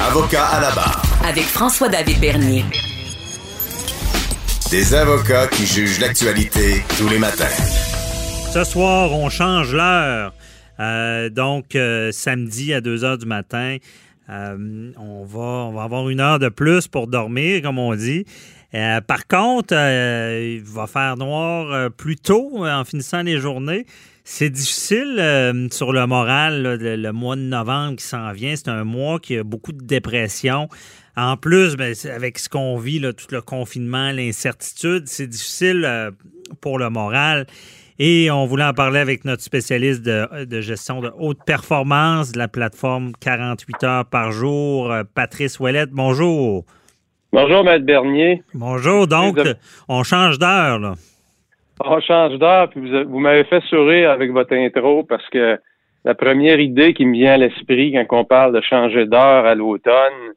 Avocat à la barre. Avec François-David Bernier. Des avocats qui jugent l'actualité tous les matins. Ce soir, on change l'heure. Euh, donc, euh, samedi à 2 heures du matin, euh, on, va, on va avoir une heure de plus pour dormir, comme on dit. par contre, il va faire noir plus tôt en finissant les journées. C'est difficile sur le moral, le, mois de novembre qui s'en vient. C'est un mois qui a beaucoup de dépression. En plus, ben, avec ce qu'on vit, là, tout le confinement, l'incertitude, c'est difficile pour le moral. Et on voulait en parler avec notre spécialiste de, gestion de haute performance de la plateforme 48 heures par jour, euh, Patrice Ouellette. Bonjour. Bonjour, Maître Bernier. Bonjour. Donc, on change d'heure, là. On change d'heure, puis vous, m'avez fait sourire avec votre intro parce que la première idée qui me vient à l'esprit quand on parle de changer d'heure à l'automne,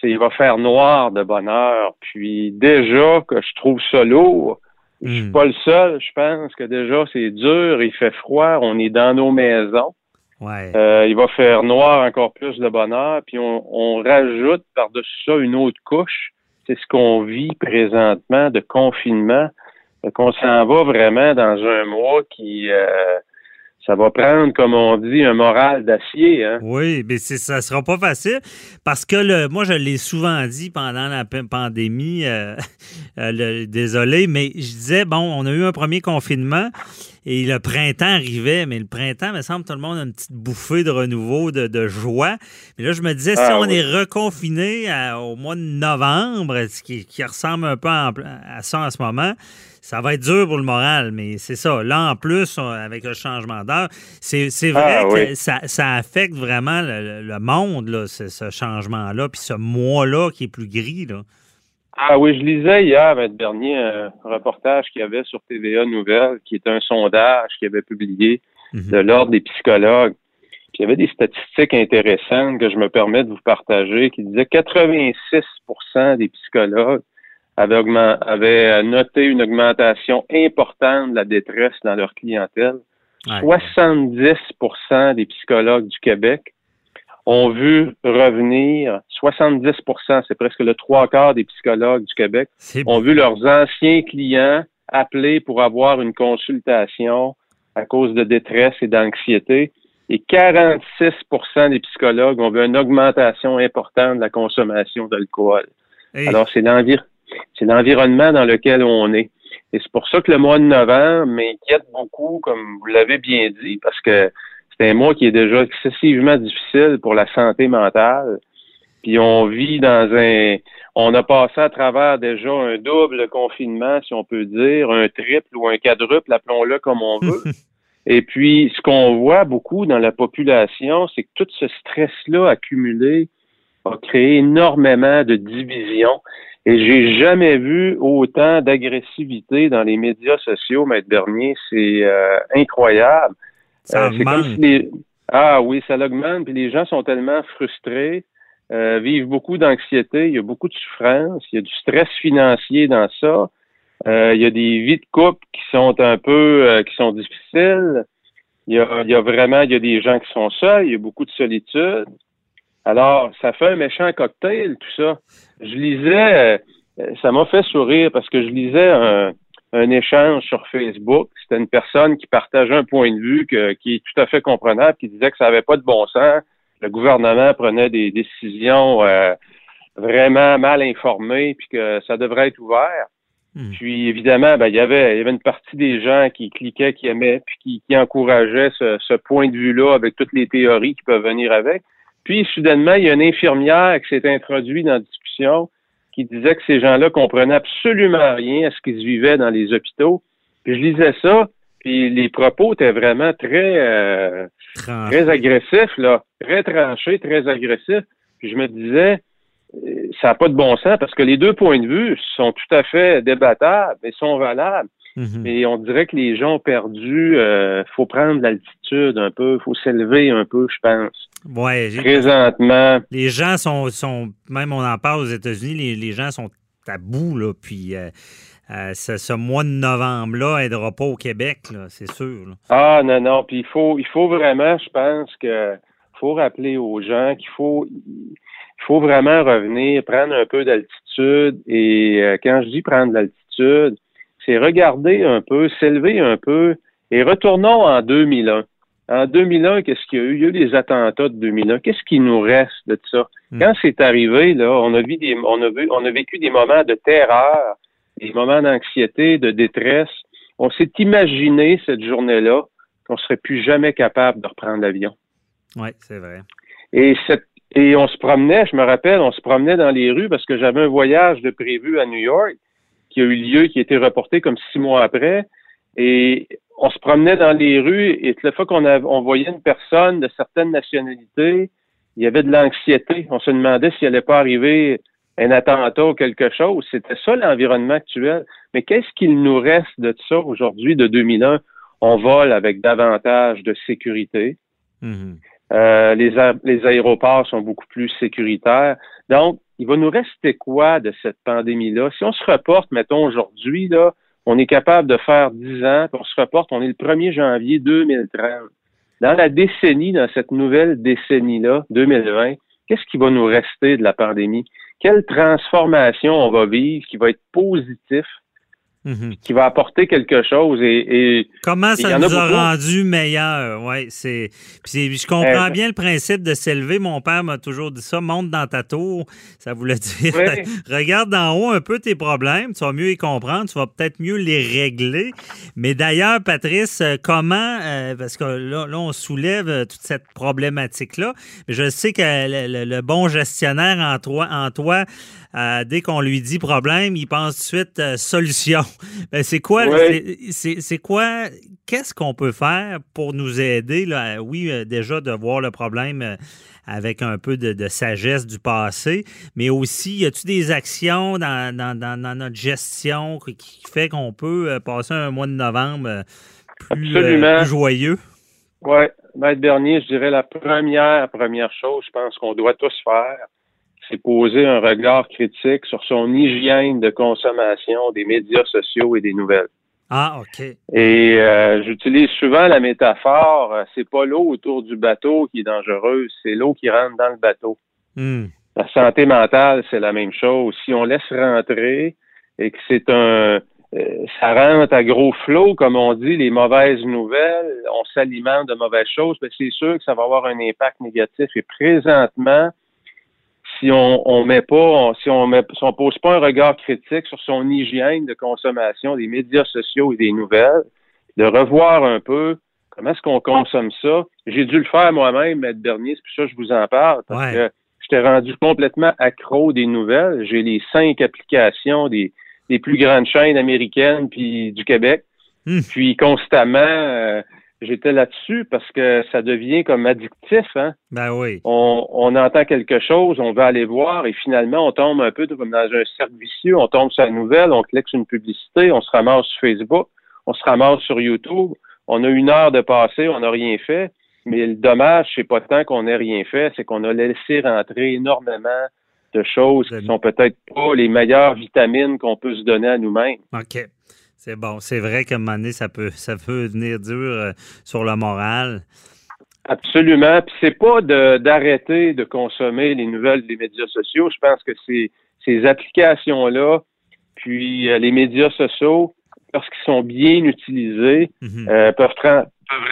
c'est qu'il va faire noir de bonne heure. Puis déjà que je trouve ça lourd, je suis hmm. pas le seul. Je pense que déjà, c'est dur, il fait froid, on est dans nos maisons. Ouais. Euh, il va faire noir encore plus de bonheur, puis on, rajoute par-dessus ça une autre couche. C'est ce qu'on vit présentement de confinement. Qu'on s'en va vraiment dans un mois qui euh, ça va prendre, comme on dit, un moral d'acier. Hein? Oui, mais ça sera pas facile parce que le, moi, je l'ai souvent dit pendant la pandémie, euh, euh, désolé, mais je disais, bon, on a eu un premier confinement et le printemps arrivait, mais le printemps, me semble, tout le monde a une petite bouffée de renouveau, de, joie. Mais là, je me disais, si ah on est reconfiné au mois de novembre, ce qui, ressemble un peu à ça en ce moment, ça va être dur pour le moral, mais c'est ça. Là, en plus, avec le changement d'heure, c'est, vrai ah, que ça, affecte vraiment le, monde, là, ce, changement-là, puis ce mois-là qui est plus gris. Là. Ah oui, je lisais hier, le dernier, un reportage qu'il y avait sur TVA Nouvelles, qui est un sondage qu'il avait publié mhm. de l'Ordre des psychologues. il y avait des statistiques intéressantes que je me permets de vous partager qui disaient 86% des psychologues avaient, noté une augmentation importante de la détresse dans leur clientèle. 70% des psychologues du Québec ont vu revenir 70 c'est presque le trois quarts des psychologues du Québec, ont vu leurs anciens clients appeler pour avoir une consultation à cause de détresse et d'anxiété. Et 46 des psychologues ont vu une augmentation importante de la consommation d'alcool. Alors, c'est l'environnement c'est l'environnement dans lequel on est. Et c'est pour ça que le mois de novembre m'inquiète beaucoup, comme vous l'avez bien dit, parce que c'est un mois qui est déjà excessivement difficile pour la santé mentale. Puis on vit dans un, on a passé à travers déjà un double confinement, si on peut dire, un triple ou un quadruple, appelons-le comme on veut. Et puis, ce qu'on voit beaucoup dans la population, c'est que tout ce stress-là accumulé a créé énormément de divisions. Et j'ai jamais vu autant d'agressivité dans les médias sociaux, Maître Bernier. C'est euh, incroyable. Ça euh, Ah oui, ça l'augmente. Puis les gens sont tellement frustrés, euh, vivent beaucoup d'anxiété, il y a beaucoup de souffrance, il y a du stress financier dans ça. il y a des vies de couple qui sont un peu, qui sont difficiles. Il y, a, il y a vraiment, il y a des gens qui sont seuls, il y a beaucoup de solitude. Alors, ça fait un méchant cocktail, tout ça. Je lisais, euh, ça m'a fait sourire parce que je lisais un, échange sur Facebook. C'était une personne qui partageait un point de vue qui est tout à fait comprenable, qui disait que ça n'avait pas de bon sens. Le gouvernement prenait des décisions euh, vraiment mal informées, puis que ça devrait être ouvert. Hmm. Puis évidemment, ben, il y avait il y avait une partie des gens qui cliquaient, qui aimaient, puis qui, qui encourageaient ce, ce point de vue-là avec toutes les théories qui peuvent venir avec. Puis, soudainement, il y a une infirmière qui s'est introduite dans la discussion qui disait que ces gens-là comprenaient absolument rien à ce qu'ils vivaient dans les hôpitaux. Puis je lisais ça, puis les propos étaient vraiment très euh, très agressifs, là, très tranchés, très agressifs. Puis je me disais, euh, ça n'a pas de bon sens parce que les deux points de vue sont tout à fait débattables et sont valables. Mhm. Mais on dirait que les gens ont perdu. Il euh, faut prendre l'altitude un peu, il faut s'élever un peu, je pense. Ouais, Présentement. Les gens sont, sont, même on en parle aux États-Unis, les, gens sont à bout, là. Puis euh, euh, ce, mois de novembre-là n'aidera pas au Québec, c'est sûr. Ah non, non. Puis il faut, il faut vraiment, je pense que faut rappeler aux gens qu'il faut il faut vraiment revenir, prendre un peu d'altitude. Et euh, quand je dis prendre de l'altitude, c'est regarder un peu, s'élever un peu et retournons en 2001. En 2001, qu'est-ce qu'il y a eu? Il y a eu les attentats de 2001. Qu'est-ce qui nous reste de ça? Hmm. Quand c'est arrivé, là, on a, vu des, on, a vu, on a vécu des moments de terreur, des moments d'anxiété, de détresse. On s'est imaginé cette journée-là qu'on serait plus jamais capable de reprendre l'avion. Oui, c'est vrai. Et, cette, et on se promenait, je me rappelle, on se promenait dans les rues parce que j'avais un voyage de prévu à New York qui a eu lieu, qui a été reporté comme six mois après. Et on se promenait dans les rues et la fois qu'on on voyait une personne de certaines nationalités, il y avait de l'anxiété. On se demandait s'il allait pas arriver un attentat ou quelque chose. C'était ça l'environnement actuel. Mais qu'est-ce qu'il nous reste de ça aujourd'hui, de 2001? On vole avec davantage de sécurité. Mm-hmm. Euh, les, les aéroports sont beaucoup plus sécuritaires. Donc, il va nous rester quoi de cette pandémie-là? Si on se reporte, mettons, aujourd'hui, là, on est capable de faire 10 ans, puis on se reporte, on est le 1er janvier 2030. Dans la décennie, dans cette nouvelle décennie-là, 2020, qu'est-ce qui va nous rester de la pandémie? Quelle transformation on va vivre qui va être positif Mhm. qui va apporter quelque chose. Et, Comment ça nous a, rendu meilleur? Oui, c'est. je comprends bien le principe de s'élever. Mon père m'a toujours dit ça. Monte dans ta tour. Ça voulait dire regarde d'en haut un peu tes problèmes. Tu vas mieux y comprendre. Tu vas peut-être mieux les régler. Mais d'ailleurs, Patrice, euh, comment euh, parce que là, on soulève euh, toute cette problématique-là. Je sais que le, bon gestionnaire en toi, en toi dès qu'on lui dit problème, il pense tout de suite solution. Ben, c'est quoi, c'est quoi, qu'est-ce qu'on peut faire pour nous aider, là, oui, euh, déjà de voir le problème euh, avec un peu de, sagesse du passé, mais aussi, y a-t-il des actions dans, notre gestion qui fait qu'on peut euh, passer un mois de novembre plus, joyeux? Oui, Maître Bernier, je dirais la première, première chose, je pense qu'on doit tous faire, c'est poser un regard critique sur son hygiène de consommation des médias sociaux et des nouvelles. Ah, OK. Et euh, j'utilise souvent la métaphore, euh, c'est pas l'eau autour du bateau qui est dangereuse, c'est l'eau qui rentre dans le bateau. Hmm. La santé mentale, c'est la même chose. Si on laisse rentrer et que c'est un euh, ça rentre à gros flot, comme on dit, les mauvaises nouvelles, on s'alimente de mauvaises choses, mais c'est sûr que ça va avoir un impact négatif. Et présentement, si on, on met pas, si on met, si on pose pas un regard critique sur son hygiène de consommation des médias sociaux et des nouvelles, de revoir un peu comment est-ce qu'on consomme ça. J'ai dû le faire moi-même, Maître Bernier, c'est pour ça que je vous en parle, parce que j'étais rendu complètement accro des nouvelles. J'ai les cinq applications des, des plus grandes chaînes américaines puis du Québec. Hmm. Puis constamment, euh, j'étais là-dessus parce que ça devient comme addictif. Hein? Ben oui. On, on, entend quelque chose, on va aller voir et finalement, on tombe un peu comme dans un cercle vicieux. On tombe sur la nouvelle, on clique sur une publicité, on se ramasse sur Facebook, on se ramasse sur YouTube. On a une heure de passé, on n'a rien fait. Mais le dommage, c'est pas tant qu'on n'ait rien fait, c'est qu'on a laissé rentrer énormément de choses qui sont peut-être pas les meilleures vitamines qu'on peut se donner à nous-mêmes. OK. C'est bon. C'est vrai qu'à un moment donné, ça peut, ça peut venir dur euh, sur le moral. Absolument. Puis c'est pas d'arrêter de, consommer les nouvelles des médias sociaux. Je pense que ces applications-là, puis euh, les médias sociaux, lorsqu'ils sont bien utilisés, mhm. euh, peuvent, peuvent,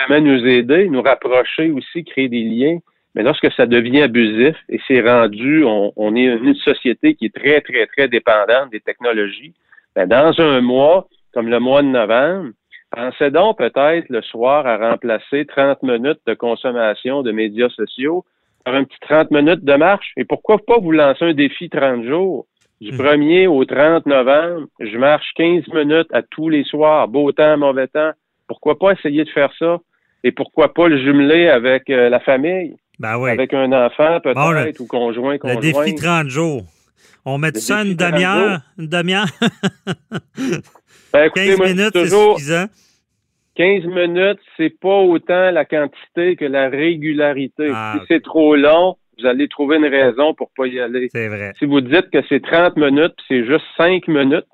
vraiment nous aider, nous rapprocher aussi, créer des liens. Mais lorsque ça devient abusif et c'est rendu, on, on, est une société qui est très, très, très dépendante des technologies, ben dans un mois, comme le mois de novembre, pensez donc peut-être le soir à remplacer 30 minutes de consommation de médias sociaux par un petit 30 minutes de marche. Et pourquoi pas vous lancer un défi 30 jours? Du 1er hmm. au 30 novembre, je marche 15 minutes à tous les soirs, beau temps, mauvais temps. Pourquoi pas essayer de faire ça? Et pourquoi pas le jumeler avec euh, la famille? Ben oui. Avec un enfant peut-être ou conjoint, conjoint. Le défi 30 jours. On met ça une demi-heure? Une demi-heure? Ben, 15 minutes, c'est suffisant. 15 minutes, c'est pas autant la quantité que la régularité. Ah, si c'est trop long, vous allez trouver une raison pour pas y aller. C'est vrai. Si vous dites que c'est 30 minutes, c'est juste 5 minutes,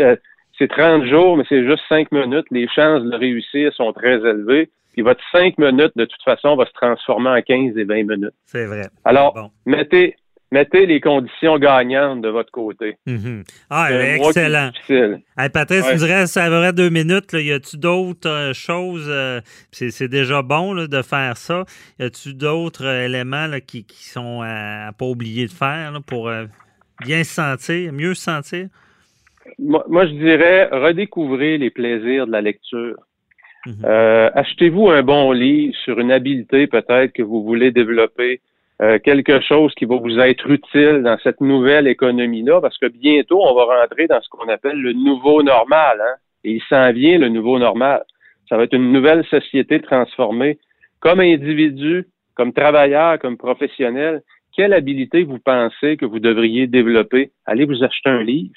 euh, c'est 30 jours, mais c'est juste 5 minutes, les chances de réussir sont très élevées. Puis votre 5 minutes, de toute façon, va se transformer en 15 et 20 minutes. C'est vrai. Alors, mettez, mettez les conditions gagnantes de votre côté. Mhm. Ah, excellent. Hey, Patrice, tu me dirais, ça aurait deux minutes. Là. Y a-tu d'autres euh, choses? Euh, c'est déjà bon là, de faire ça. Y a-tu d'autres euh, éléments là, qui, qui, sont à, ne pas oublier de faire pour bien se sentir, mieux se sentir? Moi, moi, je dirais redécouvrir les plaisirs de la lecture. Mhm. Achetez-vous un bon livre sur une habileté peut-être que vous voulez développer euh, quelque chose qui va vous être utile dans cette nouvelle économie-là, parce que bientôt, on va rentrer dans ce qu'on appelle le nouveau normal. Hein? Et il s'en vient, le nouveau normal. Ça va être une nouvelle société transformée. Comme individu, comme travailleur, comme professionnel, quelle habilité vous pensez que vous devriez développer? Allez vous acheter un livre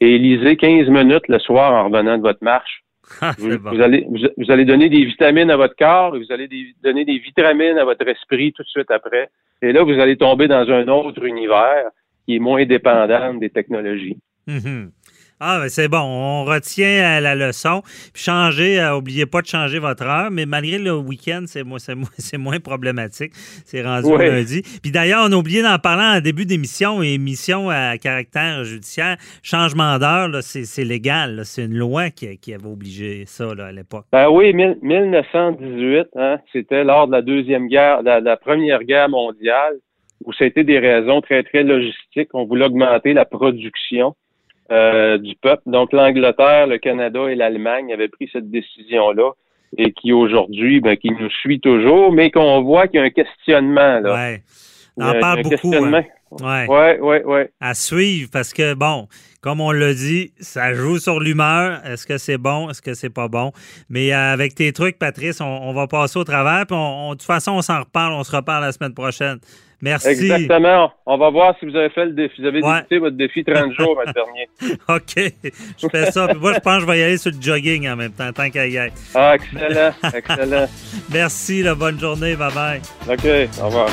et lisez 15 minutes le soir en revenant de votre marche. Ah, vous, allez, vous, allez donner des vitamines à votre corps et vous allez donner des vitamines à votre esprit tout de suite après. Et là, vous allez tomber dans un autre univers qui est moins dépendant des technologies. Mhm. Ah, ben c'est bon. On retient la leçon. Puis changer, n'oubliez euh, pas de changer votre heure, mais malgré le week-end, c'est moins, moins problématique. C'est rendu lundi. Puis d'ailleurs, on a oublié d'en parler en début d'émission, émission à caractère judiciaire. Changement d'heure, c'est légal. C'est une loi qui, avait obligé ça à l'époque. Ben oui, 1918, hein, c'était lors de la deuxième guerre, de la première guerre mondiale, où c'était des raisons très, très logistiques. On voulait augmenter la production. Euh, du peuple. Donc l'Angleterre, le Canada et l'Allemagne avaient pris cette décision-là et qui aujourd'hui, ben, qui nous suit toujours, mais qu'on voit qu'il y a un questionnement. Là. Ouais. On en parle beaucoup. Hein. Ouais. ouais, ouais, ouais. À suivre parce que, bon, comme on l'a dit, ça joue sur l'humeur. Est-ce que c'est bon? Est-ce que c'est pas bon? Mais euh, avec tes trucs, Patrice, on, va passer au travers. Puis de toute façon, on s'en reparle. On se reparle la semaine prochaine. Merci. Exactement. On va voir si vous avez fait le défi. Vous avez ouais. votre défi 30 jours, le dernier. OK. Je fais ça. moi, je pense que je vais y aller sur le jogging en même temps, tant qu'à y être. Ah, excellent. excellent. Merci. La bonne journée. Bye bye. OK. Au revoir.